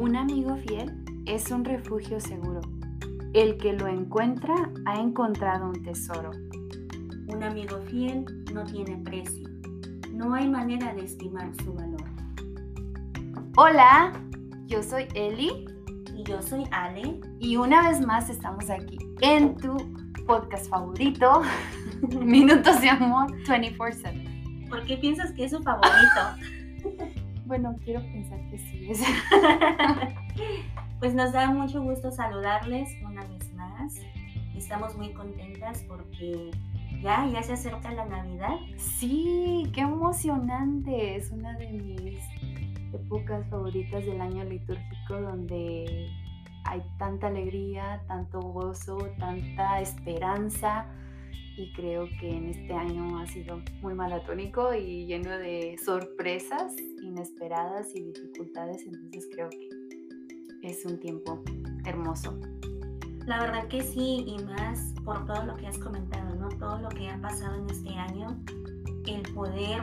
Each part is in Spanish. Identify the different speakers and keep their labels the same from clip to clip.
Speaker 1: Un amigo fiel es un refugio seguro. El que lo encuentra ha encontrado un tesoro.
Speaker 2: Un amigo fiel no tiene precio. No hay manera de estimar su valor.
Speaker 1: Hola, yo soy Eli.
Speaker 2: Y yo soy Ale.
Speaker 1: Y una vez más estamos aquí en tu podcast favorito, Minutos de Amor 24/7.
Speaker 2: ¿Por qué piensas que es su favorito?
Speaker 1: Bueno, quiero pensar que sí.
Speaker 2: pues nos da mucho gusto saludarles una vez más. Estamos muy contentas porque ya, ya se acerca la Navidad.
Speaker 1: Sí, qué emocionante. Es una de mis épocas favoritas del año litúrgico donde hay tanta alegría, tanto gozo, tanta esperanza y creo que en este año ha sido muy malatónico y lleno de sorpresas inesperadas y dificultades, entonces creo que es un tiempo hermoso.
Speaker 2: La verdad que sí, y más por todo lo que has comentado, ¿no? Todo lo que ha pasado en este año, el poder...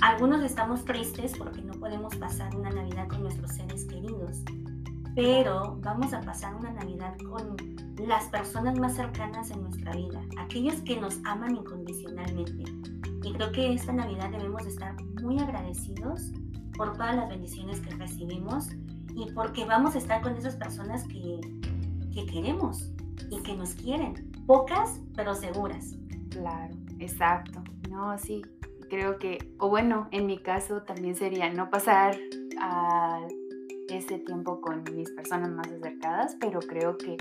Speaker 2: Algunos estamos tristes porque no podemos pasar una Navidad con nuestros seres queridos, pero vamos a pasar una Navidad con las personas más cercanas en nuestra vida, aquellos que nos aman incondicionalmente. Y creo que esta Navidad debemos estar muy agradecidos por todas las bendiciones que recibimos y porque vamos a estar con esas personas que, que queremos y que nos quieren. Pocas, pero seguras.
Speaker 1: Claro, exacto. No, sí, creo que, o bueno, en mi caso también sería no pasar a ese tiempo con mis personas más acercadas, pero creo que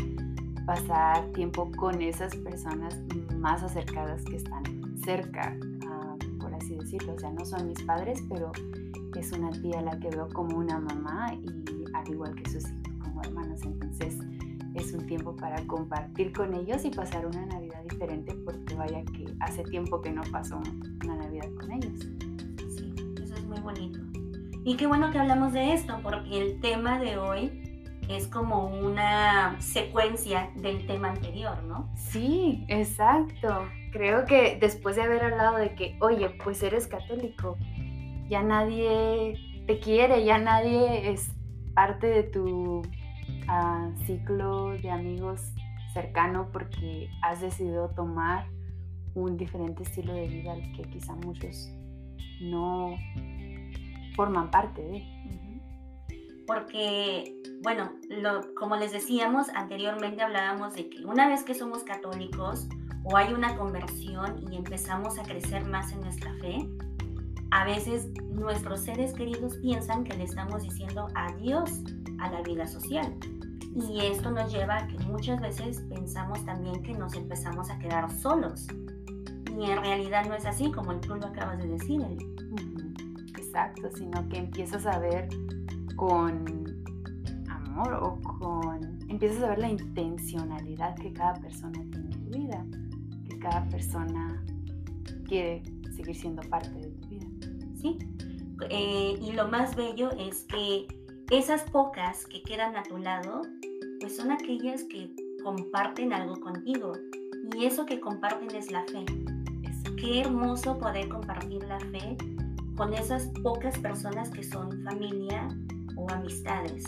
Speaker 1: pasar tiempo con esas personas más acercadas que están cerca, ah, por así decirlo. O sea, no son mis padres, pero es una tía la que veo como una mamá y al igual que sus hijos como hermanos. Entonces es un tiempo para compartir con ellos y pasar una Navidad diferente porque vaya que hace tiempo que no paso una Navidad con ellos.
Speaker 2: Sí, eso es muy bonito. Y qué bueno que hablamos de esto porque el tema de hoy es como una secuencia del tema anterior, ¿no?
Speaker 1: Sí, exacto. Creo que después de haber hablado de que, oye, pues eres católico, ya nadie te quiere, ya nadie es parte de tu ah, ciclo de amigos cercano porque has decidido tomar un diferente estilo de vida al que quizá muchos no forman parte de
Speaker 2: porque, bueno, como les decíamos anteriormente, hablábamos de que una vez que somos católicos o hay una conversión y empezamos a crecer más en nuestra fe, a veces nuestros seres queridos piensan que le estamos diciendo adiós a la vida social. Y esto nos lleva a que muchas veces pensamos también que nos empezamos a quedar solos. Y en realidad no es así, como tú lo acabas de decir, Eli.
Speaker 1: Exacto, sino que empiezas a ver con amor o con... Empiezas a ver la intencionalidad que cada persona tiene en tu vida, que cada persona quiere seguir siendo parte de tu vida.
Speaker 2: Sí, eh, y lo más bello es que esas pocas que quedan a tu lado, pues son aquellas que comparten algo contigo. Y eso que comparten es la fe. Es qué hermoso poder compartir la fe con esas pocas personas que son familia, amistades,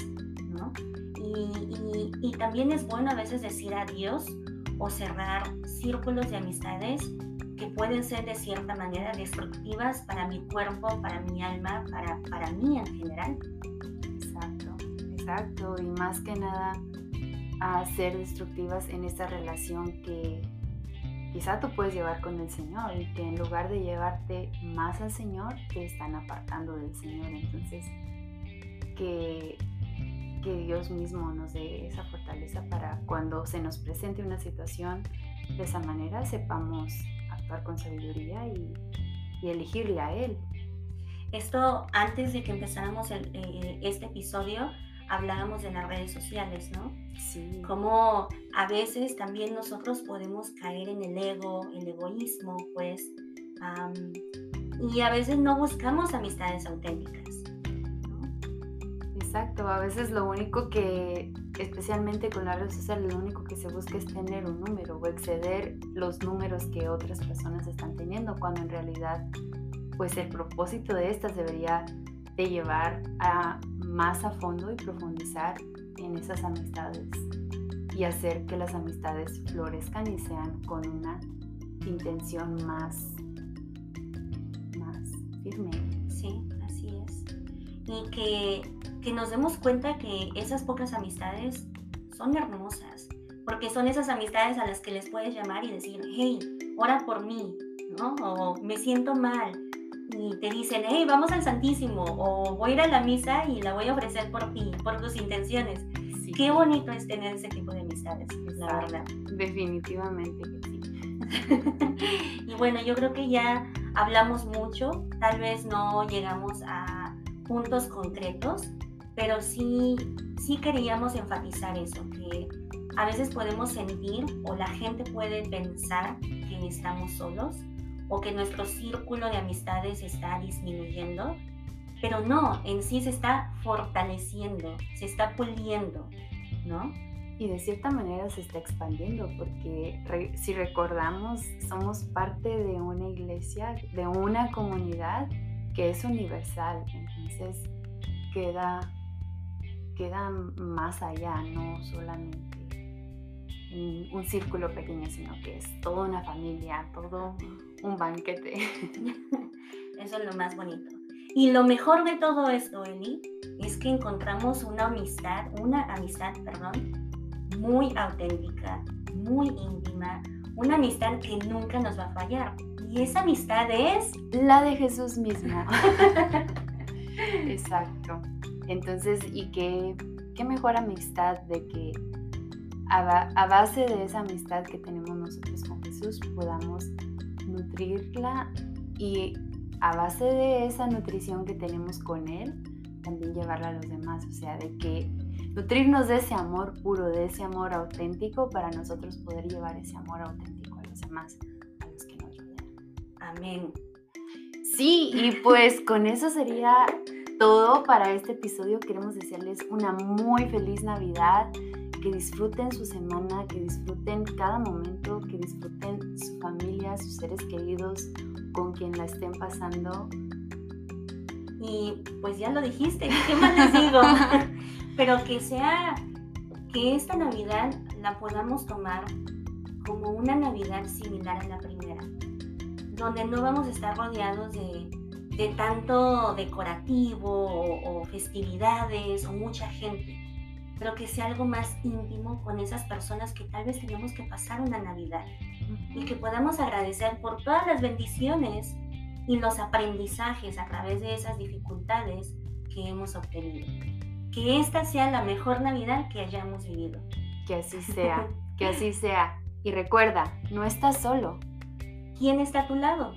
Speaker 2: ¿no? Y, y, también es bueno a veces decir adiós o cerrar círculos de amistades que pueden ser de cierta manera destructivas para mi cuerpo, para mi alma, para, para mí en general.
Speaker 1: Exacto, exacto. Y más que nada a ser destructivas en esta relación que quizá tú puedes llevar con el Señor y que en lugar de llevarte más al Señor, te están apartando del Señor. Entonces, que, Dios mismo nos dé esa fortaleza para cuando se nos presente una situación de esa manera sepamos actuar con sabiduría y, elegirle a Él.
Speaker 2: Esto antes de que empezáramos eh, este episodio hablábamos de las redes sociales, ¿no?
Speaker 1: Sí.
Speaker 2: Como a veces también nosotros podemos caer en el ego, el egoísmo, pues, y a veces no buscamos amistades auténticas.
Speaker 1: Exacto, a veces lo único que, especialmente con las redes sociales, lo único que se busca es tener un número o exceder los números que otras personas están teniendo, cuando en realidad, pues el propósito de estas debería de llevar a más a fondo y profundizar en esas amistades y hacer que las amistades florezcan y sean con una intención más, más firme.
Speaker 2: Sí, así es. Y que, que nos demos cuenta que esas pocas amistades son hermosas, porque son esas amistades a las que les puedes llamar y decir, hey, ora por mí, ¿no? O me siento mal. Y te dicen, hey, vamos al Santísimo, o voy a ir a la misa y la voy a ofrecer por ti, por tus intenciones. Qué bonito es tener ese tipo de amistades, la verdad.
Speaker 1: Definitivamente que sí.
Speaker 2: y bueno, yo creo que ya hablamos mucho, tal vez no llegamos a puntos concretos, pero sí, sí queríamos enfatizar eso, que a veces podemos sentir o la gente puede pensar que estamos solos o que nuestro círculo de amistades está disminuyendo, pero no, en sí se está fortaleciendo, se está puliendo, ¿no?
Speaker 1: Y de cierta manera se está expandiendo, porque si recordamos, somos parte de una iglesia, de una comunidad que es universal, entonces queda, queda más allá, no solamente un círculo pequeño, sino que es toda una familia, todo un banquete.
Speaker 2: Eso es lo más bonito. Y lo mejor de todo esto, Eli, es que encontramos una amistad, una amistad, perdón, muy auténtica, muy íntima, una amistad que nunca nos va a fallar. Y esa amistad es
Speaker 1: la de Jesús mismo. Exacto. Entonces, ¿y qué, qué mejor amistad de que a, base de esa amistad que tenemos nosotros con Jesús podamos nutrirla y a base de esa nutrición que tenemos con Él, también llevarla a los demás, o sea, de que nutrirnos de ese amor puro, de ese amor auténtico, para nosotros poder llevar ese amor auténtico a los demás, a los que nos rodean.
Speaker 2: Amén.
Speaker 1: Sí, y pues con eso sería todo para este episodio. Queremos desearles una muy feliz Navidad que disfruten su semana, que disfruten cada momento, que disfruten su familia, sus seres queridos, con quien la estén pasando.
Speaker 2: Y pues ya lo dijiste, ¿qué más les digo? Pero que sea, que esta Navidad la podamos tomar como una Navidad similar a la primera, donde no vamos a estar rodeados de, de tanto decorativo o, o festividades o mucha gente pero que sea algo más íntimo con esas personas que tal vez tenemos que pasar una Navidad y que podamos agradecer por todas las bendiciones y los aprendizajes a través de esas dificultades que hemos obtenido. Que esta sea la mejor Navidad que hayamos vivido.
Speaker 1: Que así sea, que así sea. Y recuerda, no estás solo.
Speaker 2: ¿Quién está a tu lado?